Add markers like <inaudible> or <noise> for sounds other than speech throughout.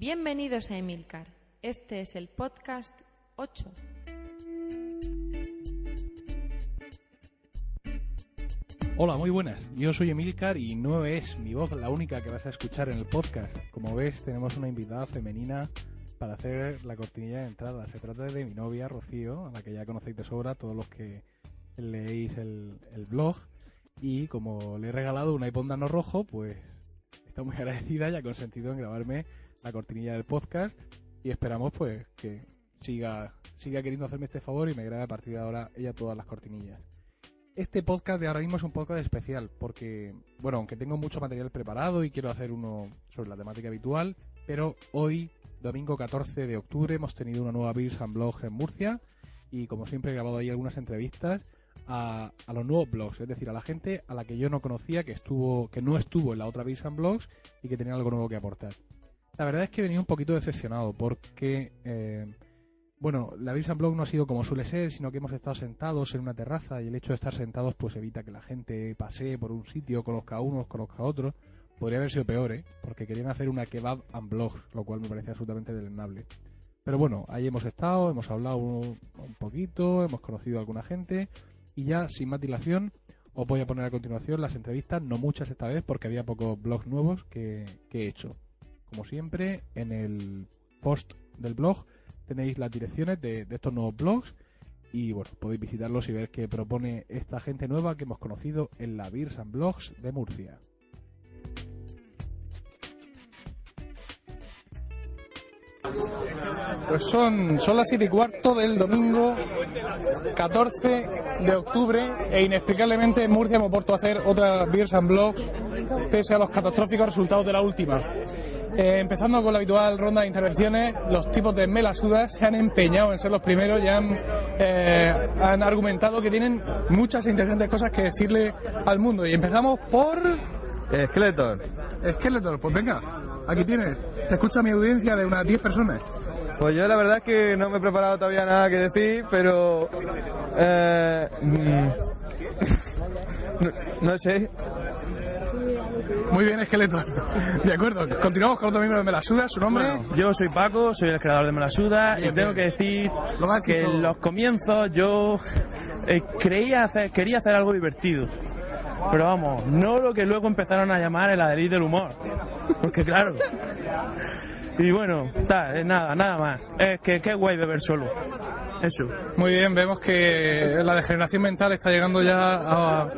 Bienvenidos a Emilcar. Este es el podcast 8. Hola, muy buenas. Yo soy Emilcar y no es mi voz la única que vas a escuchar en el podcast. Como ves, tenemos una invitada femenina para hacer la cortinilla de entrada. Se trata de mi novia, Rocío, a la que ya conocéis de sobra todos los que leéis el, blog. Y como le he regalado un iPod Nano rojo, pues está muy <laughs> agradecida y ha consentido en grabarme la cortinilla del podcast. Y esperamos pues que siga, siga queriendo hacerme este favor y me grabe a partir de ahora ella todas las cortinillas. Este podcast de ahora mismo es un podcast especial porque, bueno, aunque tengo mucho material preparado y quiero hacer uno sobre la temática habitual, pero hoy, domingo 14 de octubre, hemos tenido una nueva Beers and Blog en Murcia y como siempre he grabado ahí algunas entrevistas a, a, los nuevos blogs, es decir, a la gente a la que yo no conocía, que estuvo, que no estuvo en la otra Beers and Blogs y que tenía algo nuevo que aportar. La verdad es que venido un poquito decepcionado porque... Eh, bueno, la Birsa Blog no ha sido como suele ser, sino que hemos estado sentados en una terraza y el hecho de estar sentados pues evita que la gente pase por un sitio, conozca a unos, conozca a otros. Podría haber sido peor, ¿eh? Porque querían hacer una kebab and blog, lo cual me parece absolutamente deleznable. Pero bueno, ahí hemos estado, hemos hablado un, un, poquito, hemos conocido a alguna gente y ya sin más dilación os voy a poner a continuación las entrevistas, no muchas esta vez porque había pocos blogs nuevos que, que he hecho. Como siempre, en el post del blog tenéis las direcciones de, estos nuevos blogs y bueno, podéis visitarlos y ver qué propone esta gente nueva que hemos conocido en la Beers and Blogs de Murcia. Pues son, son las 7 y cuarto del domingo 14 de octubre e inexplicablemente en Murcia hemos vuelto a hacer otra Beers and Blogs pese a los catastróficos resultados de la última. Eh, empezando con la habitual ronda de intervenciones, los tipos de melasudas se han empeñado en ser los primeros y han, eh, han argumentado que tienen muchas interesantes cosas que decirle al mundo. Y empezamos por... Skeletor. Skeletor, pues venga, aquí tienes. Te escucha mi audiencia de unas 10 personas. Pues yo la verdad es que no me he preparado todavía nada que decir, pero... Eh, <laughs> no, no sé, muy bien, Esqueleto. De acuerdo, continuamos con otro miembro de Melasuda, su nombre. Bueno, yo soy Paco, soy el creador de Melasuda bien, y tengo bien. que decir que en los comienzos yo eh, creía hacer, quería hacer algo divertido. Pero vamos, no lo que luego empezaron a llamar el adherir del humor. Porque claro. Y bueno, está, nada, nada más. Es que qué guay beber solo. Eso. Muy bien, vemos que la degeneración mental está llegando ya a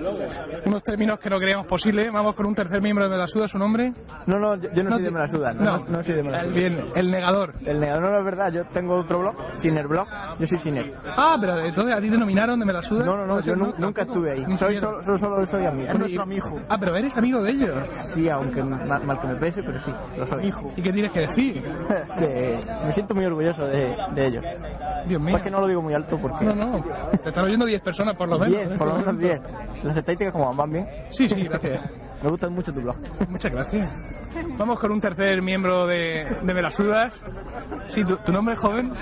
unos términos que no creíamos posible. Vamos con un tercer miembro de Melasuda, ¿su nombre? No, no, yo, yo no, no, soy de Melasuda. No, no, no, soy de Melasuda. Bien, el negador. El negador no es verdad, yo tengo otro blog, Siner Blog, yo soy Siner. Ah, pero entonces a ti te nominaron de Melasuda. No, no, no, yo nunca, nunca estuve ahí. Soy solo, solo, solo soy amigo. Es nuestro amigo. Ah, pero eres amigo de ellos. Sí, aunque mal, mal que me pese, pero sí, lo soy. Hijo. ¿Y qué tienes que decir? <laughs> que me siento muy orgulloso de, de ellos. Dios mío. Que no lo digo muy alto porque... No, no, te están oyendo 10 personas por lo menos. 10, por lo menos 10. Las estadísticas como van bien. Sí, sí, gracias. Me gusta mucho tu blog. Muchas gracias. Vamos con un tercer miembro de, de Melasudas. Sí, ¿tu, ¿tu, nombre es joven?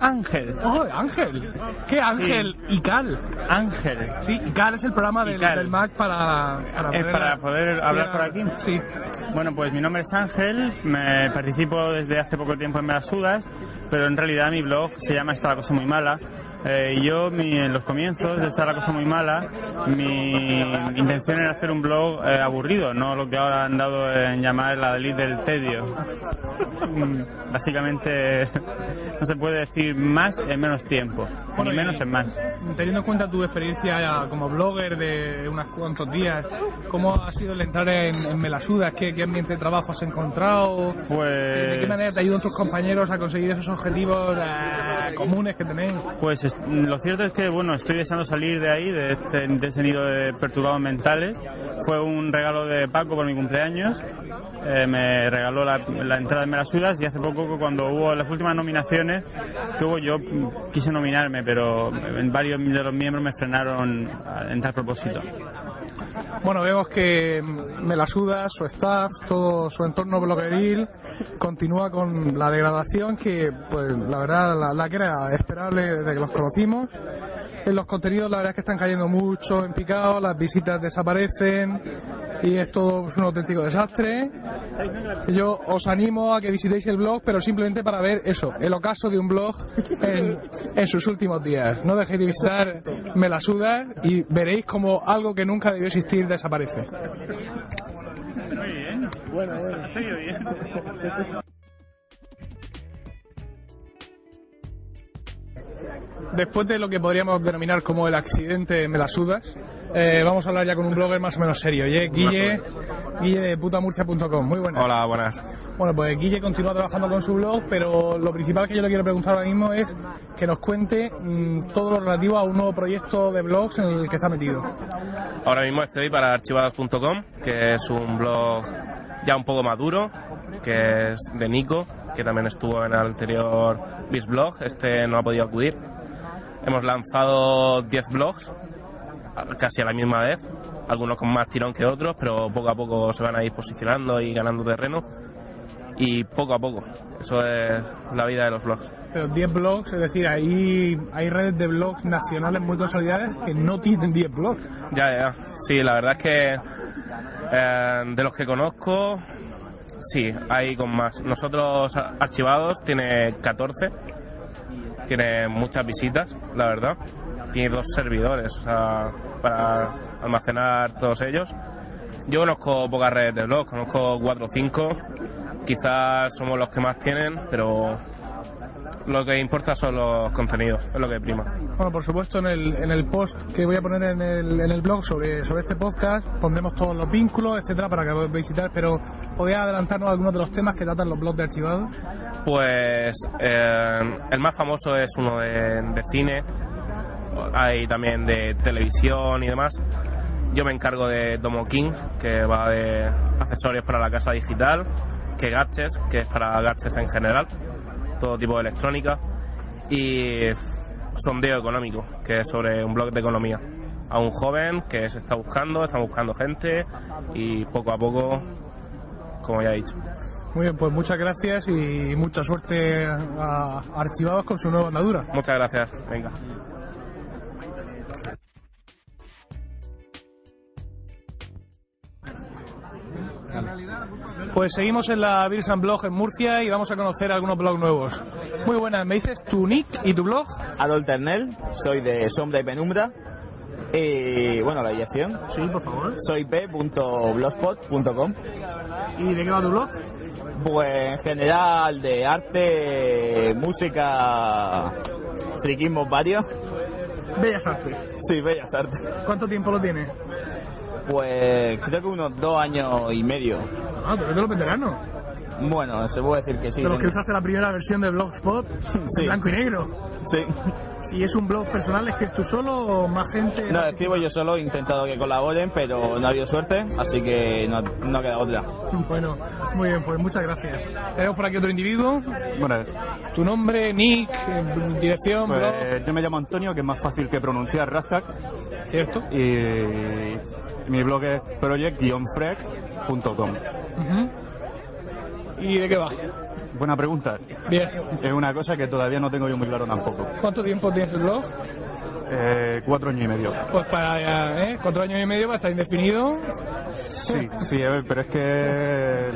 Ángel. ¡Oh, Ángel! ¿Qué Ángel? Sí. ICAL. Ángel. Sí, ICAL es el programa del, del Mac para, para poder, para poder hablar por aquí. Sí. Bueno, pues mi nombre es Ángel, me participo desde hace poco tiempo en Melasudas, pero en realidad mi blog se llama Está la cosa muy mala. Eh, yo, mi, en los comienzos de Está la cosa muy mala, mi intención era hacer un blog eh, aburrido, no lo que ahora han dado en llamar la delite del tedio. Básicamente no se puede decir más en menos tiempo, bueno, ni menos en más. Teniendo en cuenta tu experiencia como blogger de unos cuantos días, ¿cómo ha sido el entrar en, en Melasudas? ¿Qué, ¿Qué, ambiente de trabajo has encontrado? Pues... ¿De qué manera te ayudan tus compañeros a conseguir esos objetivos eh, comunes que tenéis? Pues lo cierto es que, bueno, estoy deseando salir de ahí, de, este, ese nido de perturbados mentales. Fue un regalo de Paco por mi cumpleaños. Eh, me regaló la, la, entrada de Melasudas y hace poco cuando hubo las últimas nominaciones que hubo yo quise nominarme pero varios de los miembros me frenaron en tal propósito. Bueno, vemos que Melasudas, su staff, todo su entorno blogueril continúa con la degradación que, pues, la verdad, la, la que era esperable desde que los conocimos. En los contenidos, la verdad es que están cayendo mucho en picado, las visitas desaparecen, y es todo pues, un auténtico desastre. Yo os animo a que visitéis el blog, pero simplemente para ver eso, el ocaso de un blog en, en sus últimos días. No dejéis de visitar Melasuda y veréis como algo que nunca debió existir desaparece. Muy bien. Bueno, bueno. Bien. Después de lo que podríamos denominar como el accidente Melasudas, eh, vamos a hablar ya con un blogger más o menos serio. Y es Guille, Guille de putamurcia.com. Muy buenas. Hola, buenas. Bueno, pues Guille continúa trabajando con su blog, pero lo principal que yo le quiero preguntar ahora mismo es que nos cuente mm, todo lo relativo a un nuevo proyecto de blogs en el que está metido. Ahora mismo estoy para archivados.com, que es un blog ya un poco maduro, que es de Nico, que también estuvo en el anterior Bizblog, este no ha podido acudir. Hemos lanzado 10 blogs, casi a la misma vez, algunos con más tirón que otros, pero poco a poco se van a ir posicionando y ganando terreno. Y poco a poco, eso es la vida de los blogs. Pero 10 blogs, es decir, hay, hay redes de blogs nacionales muy consolidadas que no tienen 10 blogs. Ya, ya, sí, la verdad es que eh, de los que conozco, sí, hay con más. Nosotros archivados tiene 14, tiene muchas visitas, la verdad. Tiene dos servidores o sea, para almacenar todos ellos. Yo conozco pocas redes de blogs, conozco 4 o 5. Quizás somos los que más tienen, pero lo que importa son los contenidos, es lo que prima. Bueno, por supuesto, en el, en el post que voy a poner en el, en el blog sobre, sobre este podcast pondremos todos los vínculos, etcétera, para que podáis visitar, pero ¿podéis adelantarnos algunos de los temas que tratan los blogs de archivados? Pues eh, el más famoso es uno de, cine, hay también de televisión y demás. Yo me encargo de Domo King, que va de accesorios para la casa digital, que Gadgets, que es para gadgets en general, todo tipo de electrónica, y Sondeo Económico, que es sobre un blog de economía. A un joven que se está buscando, está buscando gente y poco a poco, como ya he dicho. Muy bien, pues muchas gracias y mucha suerte a Archivados con su nueva andadura. Muchas gracias, venga. Pues seguimos en la Birsan Blog en Murcia y vamos a conocer algunos blogs nuevos. Muy buenas, ¿me dices tu nick y tu blog? Adol Ternel, soy de Sombra y Penumbra. Y bueno, la dirección. Sí, por favor. Soy b.blogspot.com. ¿Y de qué va tu blog? Pues en general de arte, música, friquismos varios. Bellas Artes. Sí, bellas artes. ¿Cuánto tiempo lo tienes? Pues creo que unos dos años y medio. Ah, tú eres de los veteranos. Bueno, se puede decir que sí. De los que usaste la primera versión de Blogspot, <laughs> Sí. en blanco y negro. Sí. ¿Y es un blog personal? ¿Escribes tú solo o más gente? No, escribo yo solo, he intentado que colaboren, pero no ha habido suerte, así que no, no queda otra. Bueno, muy bien, pues muchas gracias. Tenemos por aquí otro individuo. Bueno, Tu nombre, nick, eh, dirección, blog, pues yo me llamo Antonio, que es más fácil que pronunciar hashtag, ¿cierto? y mi blog es project-frec.com. ¿Y de qué va? Buena pregunta. Bien. Es una cosa que todavía no tengo yo muy claro tampoco. ¿Cuánto tiempo tienes el blog? Eh, cuatro años y medio. Pues para ¿eh? cuatro años y medio para estar indefinido. Sí, sí, a ver, pero es que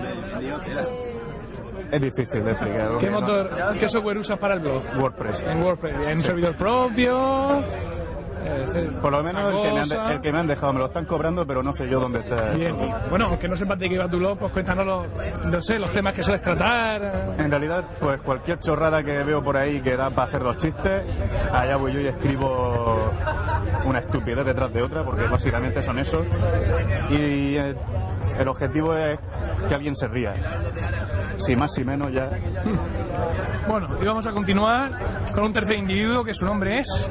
es difícil de explicar. ¿Qué no- motor, qué software usas para el blog? WordPress. En WordPress, en un servidor propio. Por lo menos el que, me han el que me han dejado me lo están cobrando, pero no sé yo dónde está. Bien. Bueno, aunque no sepas de qué va tu blog, pues cuéntanos los, no sé, los temas que sueles tratar. En realidad, pues cualquier chorrada que veo por ahí que da para hacer los chistes, allá voy yo y escribo una estupidez detrás de otra, porque básicamente son esos. Y eh, el objetivo es que alguien se ría. Si más y menos ya. Bueno, y vamos a continuar con un tercer individuo que su nombre es.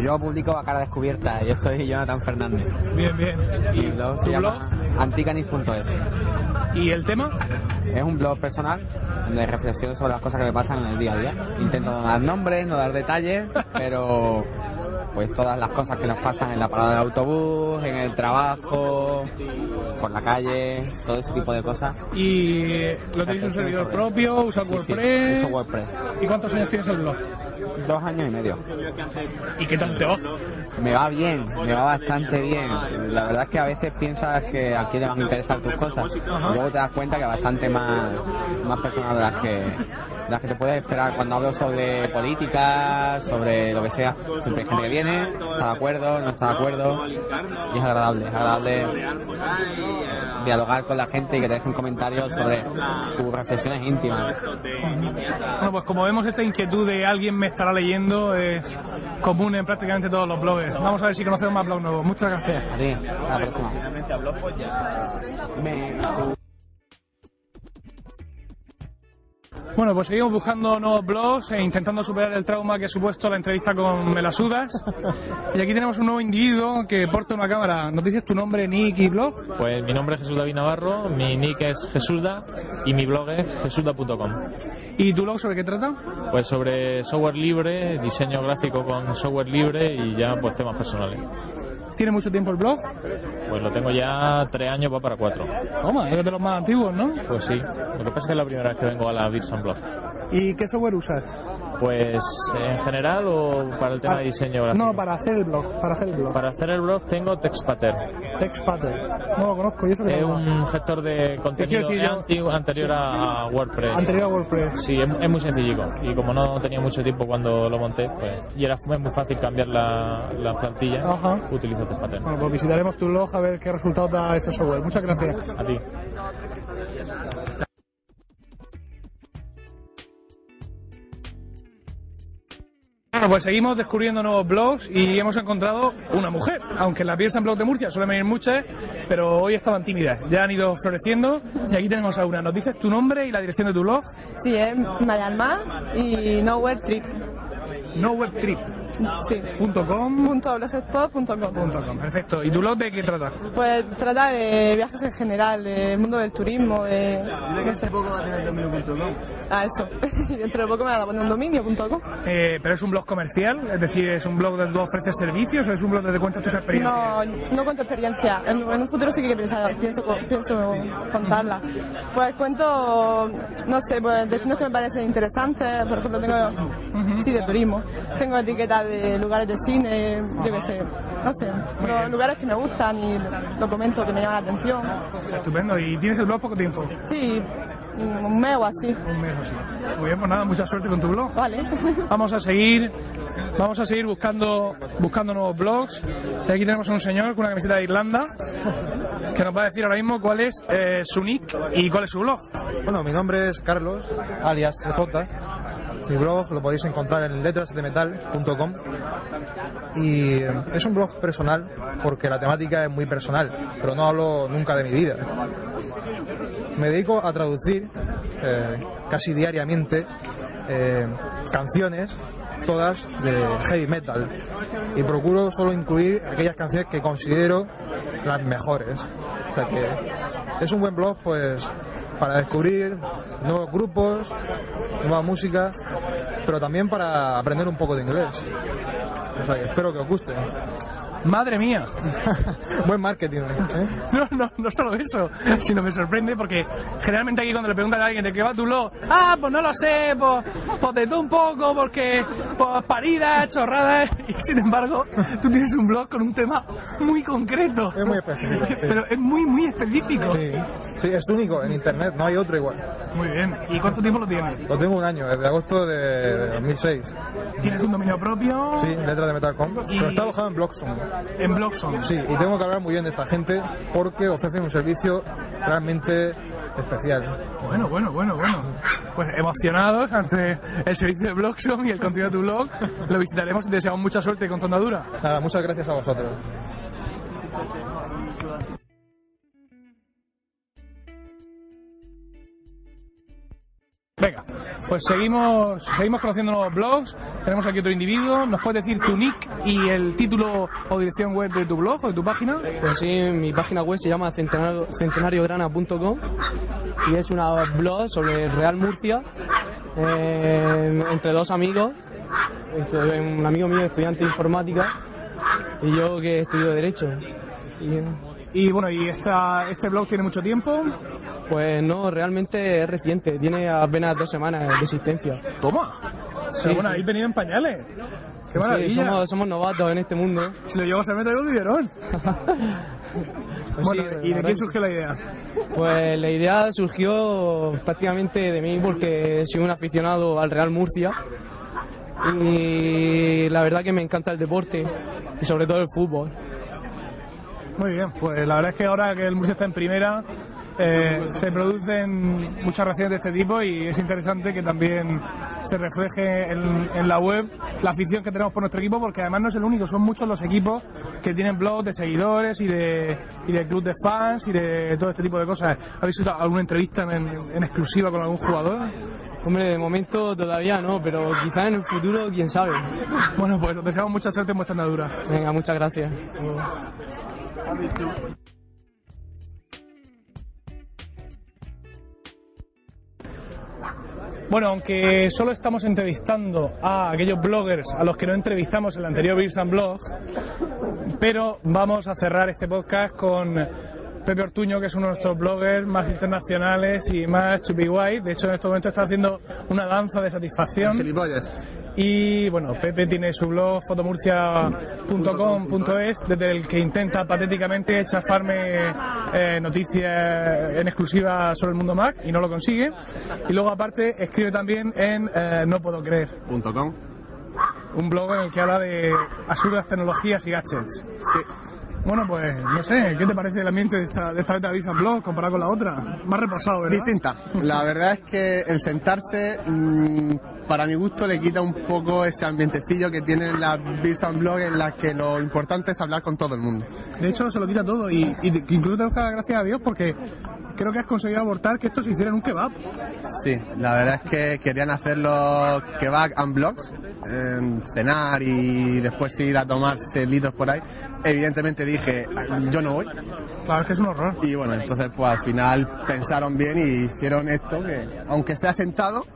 Yo publico a cara descubierta, yo soy Jonathan Fernández. Bien, bien. Y el blog ¿Tu se llama anticanis.es. ¿Y el tema? Es un blog personal donde reflexiono sobre las cosas que me pasan en el día a día. Intento no dar nombres, no dar detalles, <laughs> pero pues todas las cosas que nos pasan en la parada de autobús, en el trabajo, por la calle, todo ese tipo de cosas. ¿Y lo tenéis un servidor propio? ¿Usas Sí, sí, WordPress? uso WordPress. ¿Y cuántos años tienes el blog? Dos años y medio. ¿Y qué tal te va? Me va bien, me va bastante bien. La verdad es que a veces piensas que a quién le van a interesar tus cosas. Luego te das cuenta que bastante más, más personas de las que las que te puedes esperar cuando hablo sobre política, sobre lo que sea. Siempre hay gente que viene, está de acuerdo, no está de acuerdo. Y es agradable, es agradable dialogar con la gente y que te dejen comentarios sobre tus reflexiones íntimas. Bueno, pues como vemos esta inquietud de alguien me estará leyendo es común en prácticamente todos los blogs. Vamos a ver si conocemos más blogs nuevos. Muchas gracias. A ti, hasta la próxima. Bueno, pues seguimos buscando nuevos blogs e intentando superar el trauma que ha supuesto la entrevista con Melasudas. Y aquí tenemos un nuevo individuo que porta una cámara. ¿Nos dices tu nombre, nick y blog? Pues mi nombre es Jesús David Navarro, mi nick es Jesúsda y mi blog es jesúsda.com. ¿Y tu blog sobre qué trata? Pues sobre software libre, diseño gráfico con software libre y ya pues temas personales. ¿Tiene mucho tiempo el blog? Pues lo tengo ya tres años, va para cuatro. Toma, eres de los más antiguos, ¿no? Pues sí, lo que pasa es que es la primera vez que vengo a la Virson Blog. ¿Y qué software usas? Pues en general o para el tema de diseño gráfico. No, para hacer el blog, para hacer el blog. Para hacer el blog tengo Textpater. Textpater. No lo conozco, ¿y eso qué Es un gestor de contenido decir yo- antiguo- anterior a, a WordPress. Anterior a WordPress. Sí, es, es muy sencillico. Y como no tenía mucho tiempo cuando lo monté, pues, y era muy fácil cambiar la, la plantilla, Ajá. utilizo Textpater. Bueno, pues visitaremos tu blog a ver qué resultados da ese software. Muchas gracias. A ti. Pues seguimos descubriendo nuevos blogs y hemos encontrado una mujer. Aunque en la Pearson Blog de Murcia suelen venir muchas, pero hoy estaban tímidas. Ya han ido floreciendo y aquí tenemos a una. ¿Nos dices tu nombre y la dirección de tu blog? Sí, es Mayalma y Nowhere Trip. Nowebtrip. Sí. Punto com. Punto blogspot.com. Punto com. Perfecto. ¿Y tu blog de qué trata? Pues trata de viajes en general, del mundo del turismo, de... no sé. Ah, eso. Y <laughs> dentro de poco me van a poner un dominio.com. Eh, ¿Pero es un blog comercial? Es decir, ¿es un blog donde tú ofreces servicios o es un blog donde cuentas tus experiencias? No, no cuento experiencia. En, en un futuro sí que pienso, pienso, pienso contarla. Pues cuento, no sé, pues destinos que me parecen interesantes. Por ejemplo, tengo, sí, de turismo. Tengo etiquetas de lugares de cine, yo qué sé, no sé, los lugares que me gustan y lo comento que me llaman la atención. Estupendo. ¿Y tienes el blog poco tiempo? Sí, un mes o así. Un mes o así. Muy bien, pues nada, mucha suerte con tu blog. Vale. <laughs> Vamos a seguir, vamos a seguir buscando, buscando nuevos blogs. Y aquí tenemos a un señor con una camiseta de Irlanda que nos va a decir ahora mismo cuál es eh, su nick y cuál es su blog. Bueno, mi nombre es Carlos, alias CJ. Mi blog lo podéis encontrar en letrasdemetal.com y eh, es un blog personal porque la temática es muy personal, pero no hablo nunca de mi vida. Me dedico a traducir eh, casi diariamente eh, canciones, todas de heavy metal, y procuro solo incluir aquellas canciones que considero las mejores. O sea que es un buen blog, pues, para descubrir nuevos grupos, nueva música, pero también para aprender un poco de inglés. O sea que espero que os guste. Madre mía. <laughs> Buen marketing. ¿eh? <laughs> No, no, no solo eso, sino me sorprende porque generalmente aquí cuando le preguntan a alguien de qué va tu blog, ah, pues no lo sé, pues, pues de todo un poco, porque pues paridas, chorradas, <laughs> y sin embargo tú tienes un blog con un tema muy concreto. Es muy específico. sí. Pero es muy, muy específico. Sí, sí, es único en internet, no hay otro igual. Muy bien. ¿Y cuánto tiempo lo tienes? Lo tengo un año, desde agosto de 2006. ¿Tienes un dominio propio? Sí, letra de metal.com. Pero está alojado en Bloxon. En Bloxon. Sí, y tengo que hablar muy bien de esta gente porque ofrecen un servicio realmente especial. Bueno, bueno, bueno, bueno. Pues emocionados ante el servicio de Bloxon y el contenido de tu blog, lo visitaremos y deseamos mucha suerte con tu andadura. Nada, muchas gracias a vosotros. Pues seguimos, seguimos conociendo nuevos blogs. Tenemos aquí otro individuo. ¿Nos puedes decir tu nick y el título o dirección web de tu blog o de tu página? Pues sí, mi página web se llama centenario- centenariograna.com y es una blog sobre Real Murcia eh, entre dos amigos. Este, un amigo mío estudiante de informática Y yo que estudio Derecho. Y bueno, ¿y esta, este blog tiene mucho tiempo? pues no, realmente es reciente, tiene apenas dos semanas de existencia. Toma. Sí, Pero bueno, sí. habéis venido en pañales. ¡Qué Sí, maravilla! somos, somos novatos en este mundo. Si lo llevo a meto el biberón. <laughs> Pues bueno, sí, ¿y de quién surgió la idea? Pues la idea surgió prácticamente de mí porque soy un aficionado al Real Murcia y la verdad que me encanta el deporte y sobre todo el fútbol. Muy bien, pues la verdad es que ahora que el Murcia está en primera, eh, se producen muchas reacciones de este tipo y es interesante que también se refleje en, en la web la afición que tenemos por nuestro equipo, porque además no es el único, son muchos los equipos que tienen blogs de seguidores y de, y de club de fans y de todo este tipo de cosas. ¿Habéis hecho alguna entrevista en, en exclusiva con algún jugador? Hombre, de momento todavía no, pero quizás en el futuro, quién sabe. Bueno, pues os deseamos mucha suerte en vuestra andadura. Venga, muchas gracias. Bueno, aunque solo estamos entrevistando a aquellos bloggers a los que no entrevistamos en el anterior Beers and Blog, pero vamos a cerrar este podcast con Pepe Ortuño, que es uno de nuestros bloggers más internacionales y más chupi guay. De hecho, en este momento está haciendo una danza de satisfacción. Y bueno, Pepe tiene su blog fotomurcia.com.es desde el que intenta patéticamente chafarme eh, noticias en exclusiva sobre el mundo Mac y no lo consigue. Y luego aparte escribe también en eh, no puedo creer. .com. Un blog en el que habla de absurdas tecnologías y gadgets. Bueno, pues no sé, ¿qué te parece el ambiente de esta, de esta beta Visa Blog comparado con la otra? Más repasado, ¿verdad? Distinta. La verdad es que el sentarse, mm, para mi gusto, le quita un poco ese ambientecillo que tienen las Beers and Blog en las que lo importante es hablar con todo el mundo. De hecho, se lo quita todo y, y incluso tenemos que dar gracias a Dios porque creo que has conseguido abortar que esto se hiciera en un kebab. Sí, la verdad es que querían hacerlo kebab and blogs, eh, cenar y después ir a tomarse litros por ahí. Evidentemente dije, yo no voy. Claro, es que es un horror. Y bueno, entonces pues al final pensaron bien y hicieron esto que, aunque sea sentado,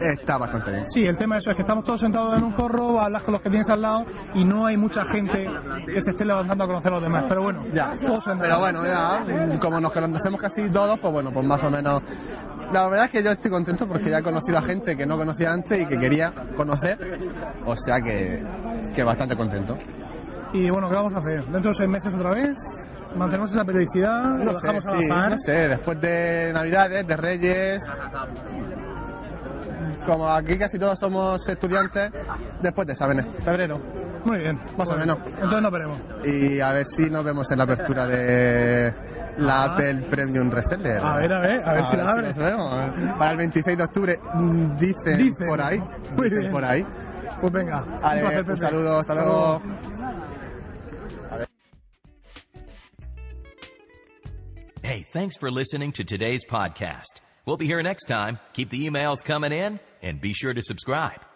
está bastante bien. Sí, el tema de eso es que estamos todos sentados en un corro, hablas con los que tienes al lado y no hay mucha gente que se esté levantando a conocer a los demás. Pero bueno, Ya, todos sentados. pero bueno, ya, como nos conocemos casi todos, pues bueno, pues más o menos. La verdad es que yo estoy contento porque ya he conocido a gente que no conocía antes y que quería conocer, o sea que, que bastante contento. Y bueno, ¿qué vamos a hacer? ¿Dentro de seis meses otra vez? ¿Mantenemos esa periodicidad? ¿Lo No sé, dejamos sí, no sé, después de Navidades, de Reyes, como aquí casi todos somos estudiantes, después de exámenes, febrero. Muy bien. Más o pues, menos. Entonces nos veremos. Y a ver si nos vemos en la apertura de la Apple Premium Reseller. A ver, a ver, a ver si la abre. nos vemos. Para el 26 de octubre, mm, dicen, Dicen. por ahí. Muy dicen bien. por ahí. Pues venga, Vale, un placer, un saludo, hasta luego. Hey, thanks for listening to today's podcast. We'll be here next time. Keep the emails coming in and be sure to subscribe.